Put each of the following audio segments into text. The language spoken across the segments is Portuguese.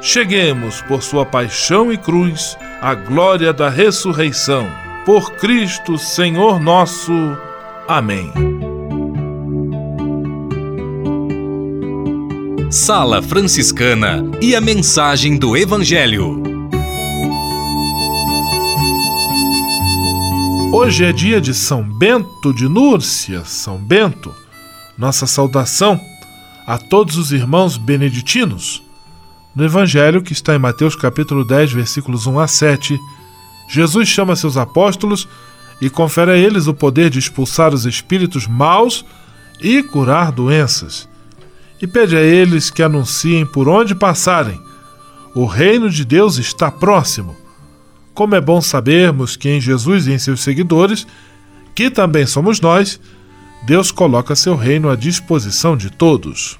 cheguemos, por sua paixão e cruz, à glória da ressurreição. Por Cristo, Senhor nosso. Amém. Sala Franciscana e a mensagem do Evangelho. Hoje é dia de São Bento de Núrcia, São Bento. Nossa saudação a todos os irmãos beneditinos no Evangelho, que está em Mateus capítulo 10, versículos 1 a 7, Jesus chama seus apóstolos e confere a eles o poder de expulsar os espíritos maus e curar doenças. E pede a eles que anunciem por onde passarem: o reino de Deus está próximo. Como é bom sabermos que em Jesus e em seus seguidores, que também somos nós, Deus coloca seu reino à disposição de todos.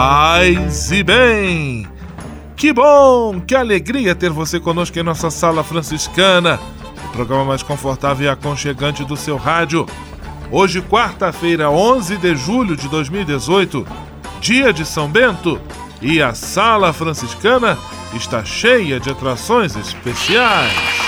Paz e bem! Que bom, que alegria ter você conosco em nossa sala franciscana, o programa mais confortável e aconchegante do seu rádio. Hoje, quarta-feira, 11 de julho de 2018, dia de São Bento, e a sala franciscana está cheia de atrações especiais.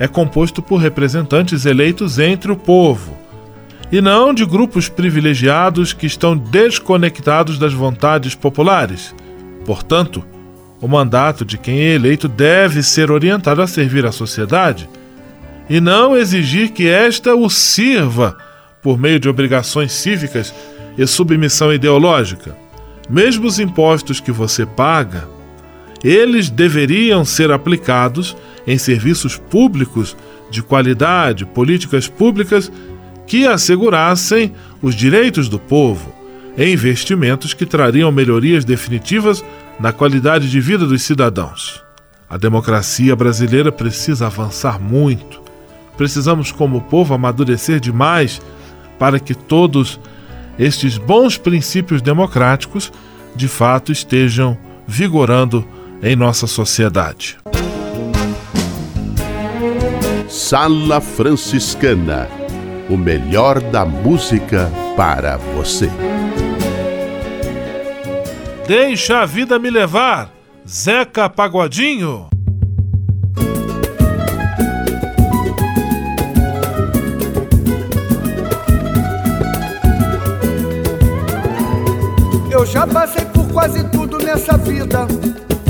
é composto por representantes eleitos entre o povo, e não de grupos privilegiados que estão desconectados das vontades populares. Portanto, o mandato de quem é eleito deve ser orientado a servir a sociedade e não exigir que esta o sirva por meio de obrigações cívicas e submissão ideológica. Mesmo os impostos que você paga, eles deveriam ser aplicados em serviços públicos de qualidade, políticas públicas que assegurassem os direitos do povo, em investimentos que trariam melhorias definitivas na qualidade de vida dos cidadãos. A democracia brasileira precisa avançar muito. Precisamos, como povo, amadurecer demais para que todos estes bons princípios democráticos de fato estejam vigorando em nossa sociedade. Sala Franciscana o melhor da música para você. Deixa a vida me levar, Zeca Pagodinho. Eu já passei por quase tudo nessa vida.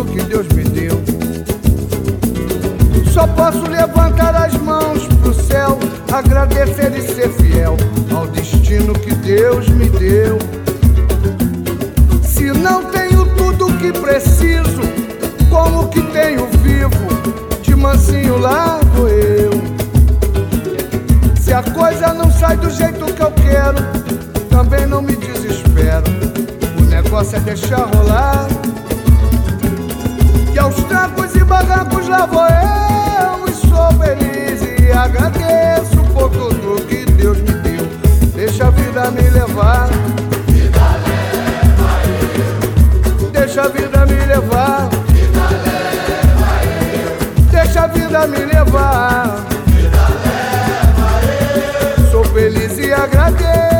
tudo que Deus me deu. Só posso levantar as mãos pro céu, agradecer e ser fiel ao destino que Deus me deu. Se não tenho tudo o que preciso, como que tenho vivo? De mansinho lá vou eu. Se a coisa não sai do jeito que eu quero, também não me desespero. O negócio é deixar rolar. Aos trancos e barrancos lá vou eu e sou feliz e agradeço por tudo que Deus me deu. Deixa a vida me levar. Vida leva eu. Deixa a vida me levar. Vida leva eu. Deixa a vida me levar. Vida leva eu. Sou feliz e agradeço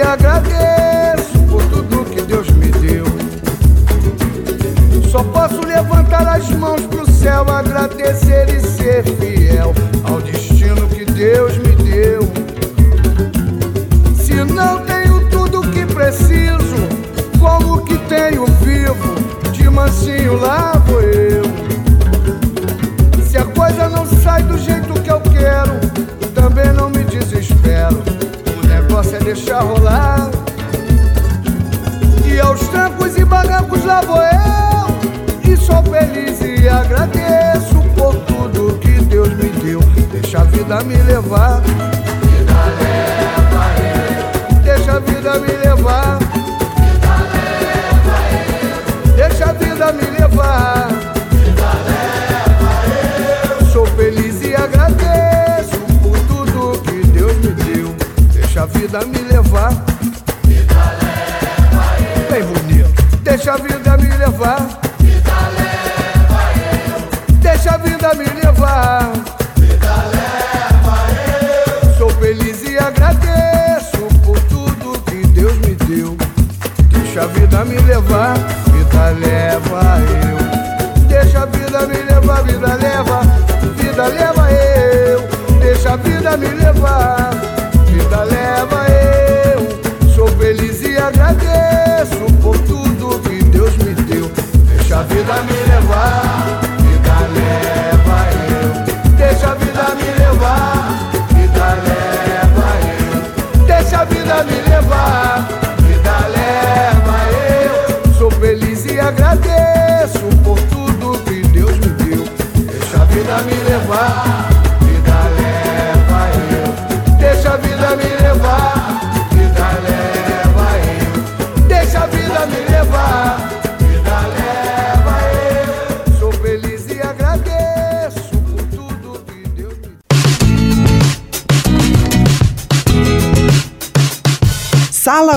agradeço por tudo que Deus me deu. Só posso levantar as mãos pro céu, agradecer e ser fiel ao destino que Deus me deu. Se não tenho tudo que preciso, como que tenho vivo? De mansinho lá vou eu. Deixa rolar. E aos trancos e barrancos lá vou eu. E sou feliz e agradeço por tudo que Deus me deu. Deixa a vida me levar. Agradeço por tudo que Deus me deu. Deixa a vida me levar,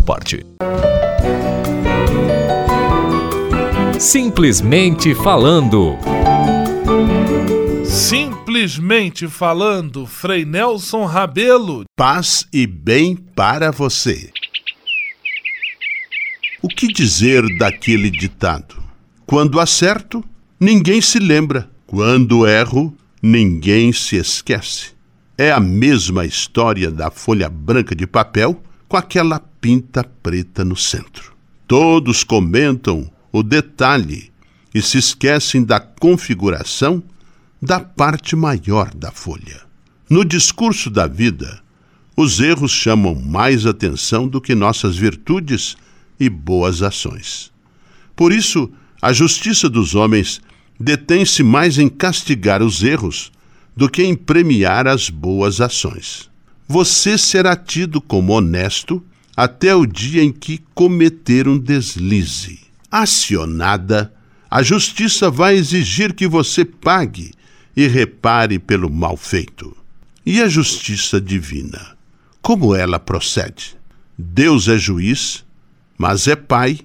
parte. Simplesmente falando. Simplesmente falando, Frei Nelson Rabelo. Paz e bem para você. O que dizer daquele ditado? Quando acerto, ninguém se lembra. Quando erro, ninguém se esquece. É a mesma história da folha branca de papel com aquela pinta preta no centro. Todos comentam o detalhe e se esquecem da configuração da parte maior da folha. No discurso da vida, os erros chamam mais atenção do que nossas virtudes e boas ações. Por isso, a justiça dos homens detém-se mais em castigar os erros do que em premiar as boas ações. você será tido como honesto até o dia em que cometer um deslize. Acionada, a justiça vai exigir que você pague e repare pelo mal feito. E a justiça divina? Como ela procede? Deus é juiz, mas é pai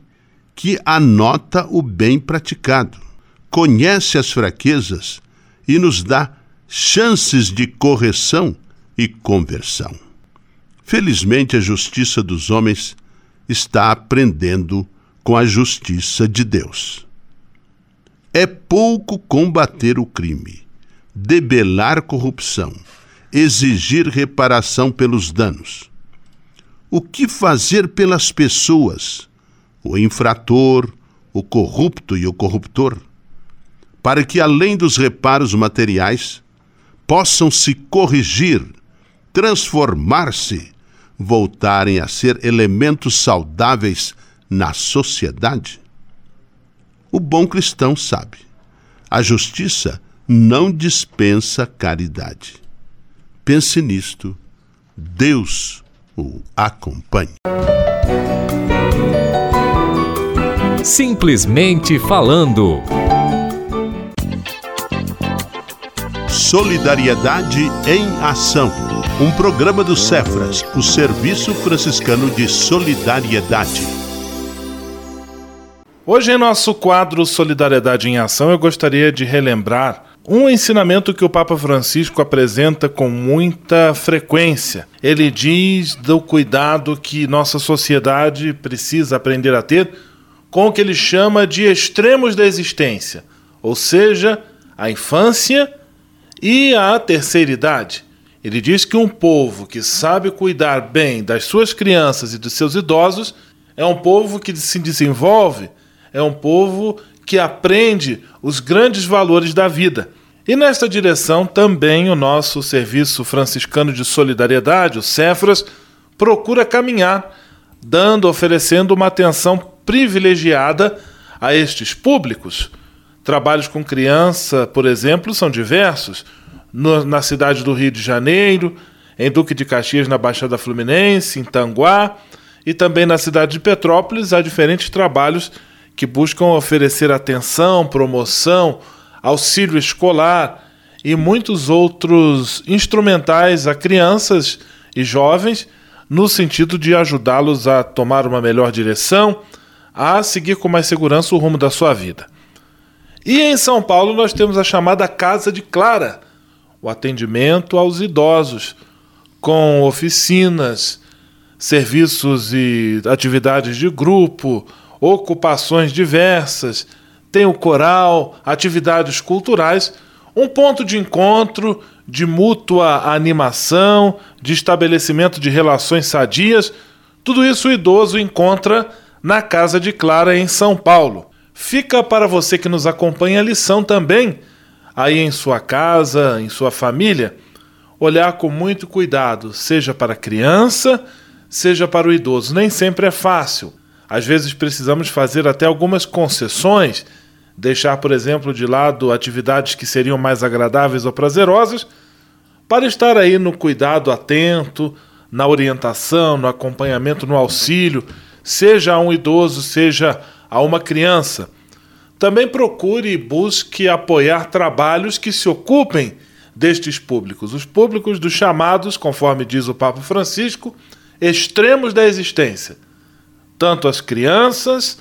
que anota o bem praticado, conhece as fraquezas e nos dá chances de correção e conversão. Felizmente, a justiça dos homens está aprendendo com a justiça de Deus. É pouco combater o crime, debelar corrupção, exigir reparação pelos danos. O que fazer pelas pessoas, o infrator, o corrupto e o corruptor, para que, além dos reparos materiais, possam se corrigir, transformar-se, voltarem a ser elementos saudáveis na sociedade? O bom cristão sabe: a justiça não dispensa caridade. Pense nisto, Deus o acompanhe. Simplesmente falando. Solidariedade em Ação. Um programa do Cefras, o Serviço Franciscano de Solidariedade. Hoje, em nosso quadro Solidariedade em Ação, eu gostaria de relembrar um ensinamento que o Papa Francisco apresenta com muita frequência. Ele diz do cuidado que nossa sociedade precisa aprender a ter com o que ele chama de extremos da existência, ou seja, a infância e a terceira idade. Ele diz que um povo que sabe cuidar bem das suas crianças e dos seus idosos é um povo que se desenvolve, é um povo que aprende os grandes valores da vida. E nesta direção também o nosso Serviço Franciscano de Solidariedade, o Cefras, procura caminhar, dando, oferecendo uma atenção privilegiada a estes públicos Trabalhos com criança, por exemplo, são diversos. No, na cidade do Rio de Janeiro, em Duque de Caxias, na Baixada Fluminense, em Tanguá, e também na cidade de Petrópolis, há diferentes trabalhos que buscam oferecer atenção, promoção, auxílio escolar e muitos outros instrumentais a crianças e jovens, no sentido de ajudá-los a tomar uma melhor direção, a seguir com mais segurança o rumo da sua vida. E em São Paulo nós temos a chamada Casa de Clara, o atendimento aos idosos, com oficinas, serviços e atividades de grupo, ocupações diversas, tem o coral, atividades culturais, um ponto de encontro, de mútua animação, de estabelecimento de relações sadias. Tudo isso o idoso encontra na Casa de Clara em São Paulo. Fica para você que nos acompanha a lição também, aí em sua casa, em sua família, olhar com muito cuidado, seja para a criança, seja para o idoso. Nem sempre é fácil. Às vezes precisamos fazer até algumas concessões, deixar, por exemplo, de lado atividades que seriam mais agradáveis ou prazerosas, para estar aí no cuidado atento, na orientação, no acompanhamento, no auxílio, seja a um idoso, seja a uma criança. Também procure e busque apoiar trabalhos que se ocupem destes públicos, os públicos dos chamados, conforme diz o Papa Francisco, extremos da existência, tanto as crianças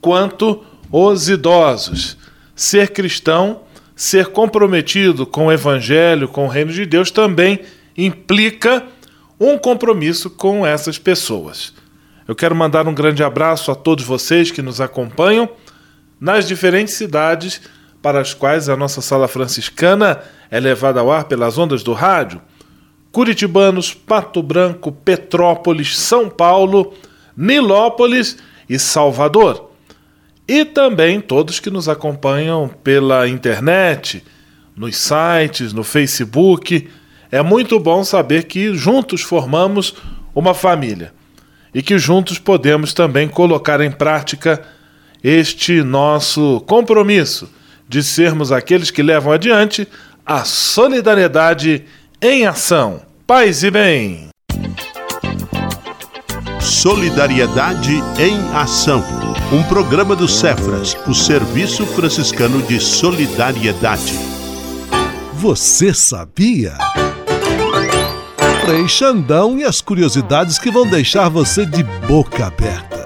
quanto os idosos. Ser cristão, ser comprometido com o Evangelho, com o Reino de Deus, também implica um compromisso com essas pessoas. Eu quero mandar um grande abraço a todos vocês que nos acompanham nas diferentes cidades para as quais a nossa sala franciscana é levada ao ar pelas ondas do rádio. Curitibanos, Pato Branco, Petrópolis, São Paulo, Nilópolis e Salvador. E também todos que nos acompanham pela internet, nos sites, no Facebook. É muito bom saber que juntos formamos uma família e que juntos podemos também colocar em prática este nosso compromisso de sermos aqueles que levam adiante a solidariedade em ação. Paz e bem! Solidariedade em Ação. Um programa do Cefras, o Serviço Franciscano de Solidariedade. Você sabia? Frei Xandão e as curiosidades que vão deixar você de boca aberta.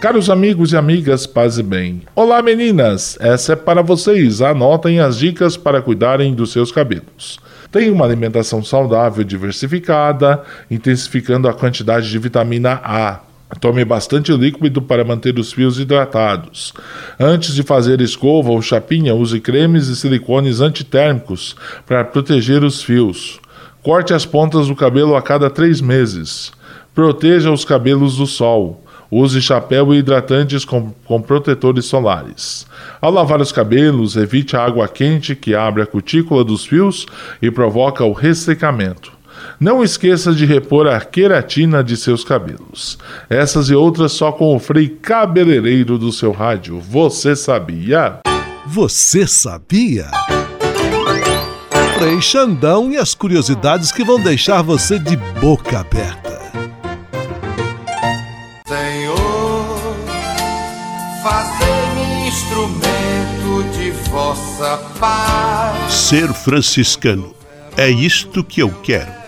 Caros amigos e amigas, paz e bem. Olá meninas, essa é para vocês. Anotem as dicas para cuidarem dos seus cabelos. Tenha uma alimentação saudável diversificada, intensificando a quantidade de vitamina A. Tome bastante líquido para manter os fios hidratados. Antes de fazer escova ou chapinha, use cremes e silicones antitérmicos para proteger os fios. Corte as pontas do cabelo a cada três meses. Proteja os cabelos do sol. Use chapéu e hidratantes com, com, protetores solares. Ao lavar os cabelos, evite a água quente que abre a cutícula dos fios e provoca o ressecamento. Não esqueça de repor a queratina de seus cabelos. Essas e outras só com o frei cabeleireiro do seu rádio. Você sabia? Você sabia? Frei Xandão e as curiosidades que vão deixar você de boca aberta. instrumento de vossa paz. Ser franciscano é isto que eu quero.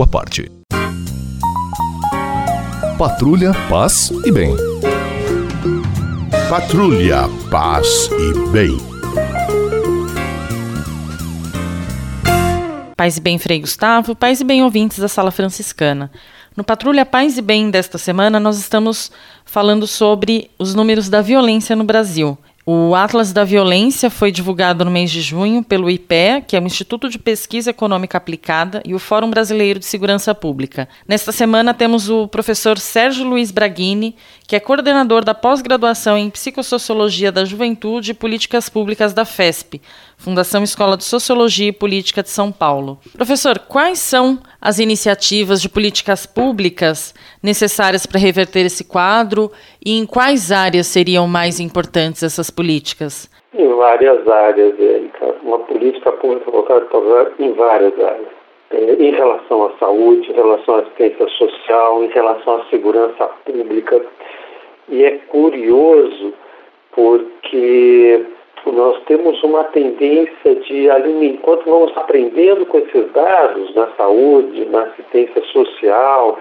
sua parte. Patrulha, paz e bem. Patrulha, paz e bem. Paz e bem, Frei Gustavo, paz e bem, ouvintes da Sala Franciscana. No Patrulha Paz e Bem desta semana, nós estamos falando sobre os números da violência no Brasil. O Atlas da Violência foi divulgado no mês de junho pelo IPE, que é o Instituto de Pesquisa Econômica Aplicada, e o Fórum Brasileiro de Segurança Pública. Nesta semana temos o professor Sérgio Luiz Braghini, que é coordenador da pós-graduação em Psicossociologia da Juventude e Políticas Públicas da FESP, Fundação Escola de Sociologia e Política de São Paulo. Professor, quais são as iniciativas de políticas públicas necessárias para reverter esse quadro e em quais áreas seriam mais importantes essas políticas? Em várias áreas, Érica. Uma política pública voltada em várias áreas. É, em relação à saúde, em relação à assistência social, em relação à segurança pública. E é curioso porque nós temos uma tendência de, enquanto vamos aprendendo com esses dados na saúde, na assistência social,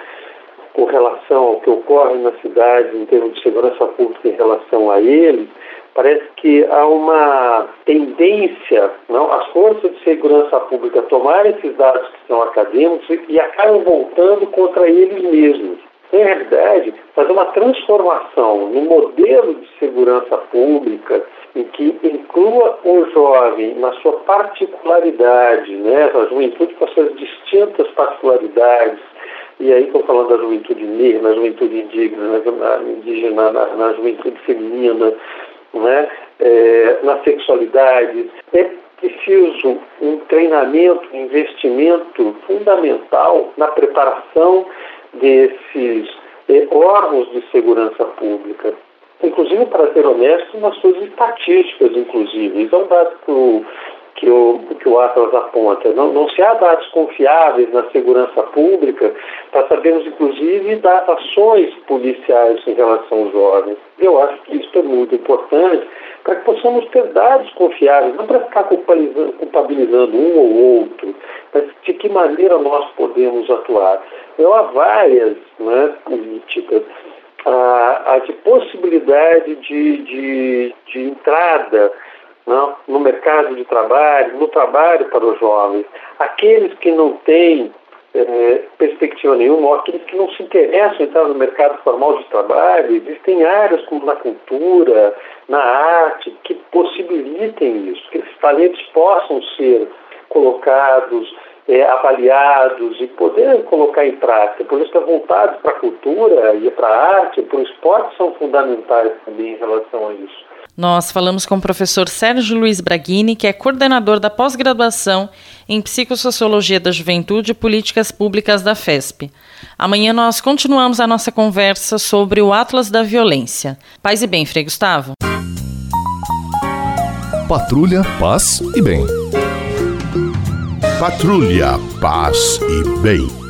com relação ao que ocorre na cidade em termos de segurança pública em relação a ele, parece que há uma tendência, não, as forças de segurança pública tomarem esses dados que são acadêmicos e acabam voltando contra eles mesmos em realidade, fazer uma transformação no modelo de segurança pública em que inclua o jovem na sua particularidade, né, a juventude com as suas distintas particularidades, e aí estou falando da juventude negra, na juventude indígena, na, indígena, na, na juventude feminina, né, é, na sexualidade. É preciso um treinamento, um investimento fundamental na preparação desses eh, órgãos de segurança pública, inclusive para ser honesto nas suas estatísticas, inclusive. Isso é um dado que o, que o Atlas aponta. Não, não se há dados confiáveis na segurança pública para sabermos, inclusive, das ações policiais em relação aos jovens. Eu acho que isso é muito importante para que possamos ter dados confiáveis, não para ficar culpabilizando, um ou outro, mas de que maneira nós podemos atuar. Eu há várias né, políticas a, de possibilidade de, de, de entrada não, no mercado de trabalho, no trabalho para os jovens. Aqueles que não têm é, perspectiva nenhuma, aqueles que não se interessam em entrar no mercado formal de trabalho, existem áreas como na cultura, na arte, que possibilitem isso, que esses talentos possam ser colocados, é, avaliados e poder colocar em prática. Por isso a vontade para a cultura e para a arte, para o esporte são fundamentais também em relação a isso. Nós falamos com o professor Sérgio Luiz Braghini, que é coordenador da pós-graduação em Psicossociologia da Juventude e Políticas Públicas da FESP. Amanhã nós continuamos a nossa conversa sobre o Atlas da Violência. Paz e bem, Frei Gustavo. Patrulha, paz e bem. Patrulha, paz e bem.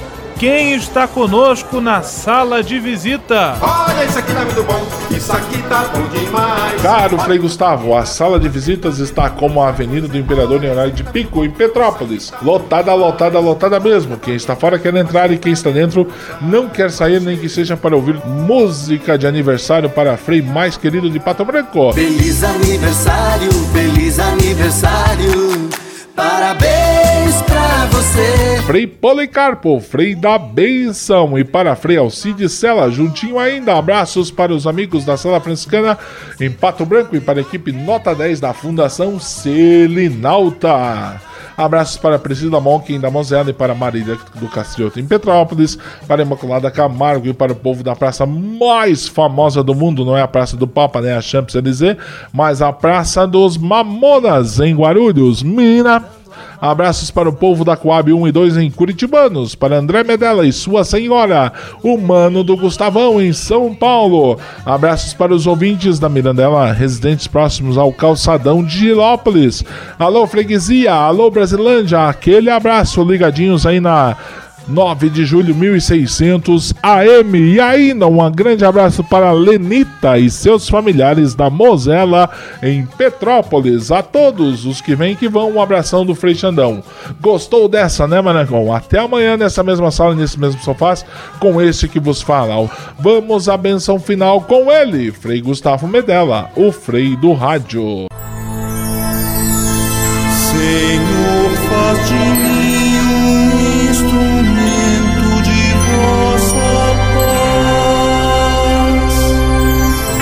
quem está conosco na sala de visita. Olha, isso aqui tá muito bom, isso aqui tá bom demais. Caro Frei Gustavo, a sala de visitas está como a Avenida do Imperador Leonardo de Pico, em Petrópolis. Lotada, lotada, lotada mesmo. Quem está fora quer entrar e quem está dentro não quer sair, nem que seja para ouvir música de aniversário para Frei mais querido de Pato Branco. Feliz aniversário, feliz aniversário. Parabéns pra você. Frei Policarpo, Frei da Benção e para Frei Alcides Sela, juntinho ainda. Abraços para os amigos da Sala Franciscana em Pato Branco e para a equipe Nota 10 da Fundação Selinalta. Abraços para Priscila Monkin da Mosela e para Marília do Castrioto em Petrópolis, para Imaculada Camargo e para o povo da praça mais famosa do mundo, não é a Praça do Papa, né, a Champs-Élysées, mas a Praça dos Mamonas em Guarulhos, Minas. Abraços para o povo da Coab 1 e 2 em Curitibanos, para André Medella e sua senhora, o mano do Gustavão em São Paulo. Abraços para os ouvintes da Mirandela, residentes próximos ao calçadão de Gilópolis. Alô, freguesia, alô, Brasilândia, aquele abraço, ligadinhos aí na 9 de julho 1600 AM. E ainda um grande abraço para Lenita e seus familiares da Mosela em Petrópolis. A todos os que vêm que vão, um abração do Frei Xandão. Gostou dessa, né, Manacão? Até amanhã nessa mesma sala, nesse mesmo sofá, com este que vos fala. Vamos à benção final com ele, Frei Gustavo Medella, o Frei do Rádio. Senhor, faz de mim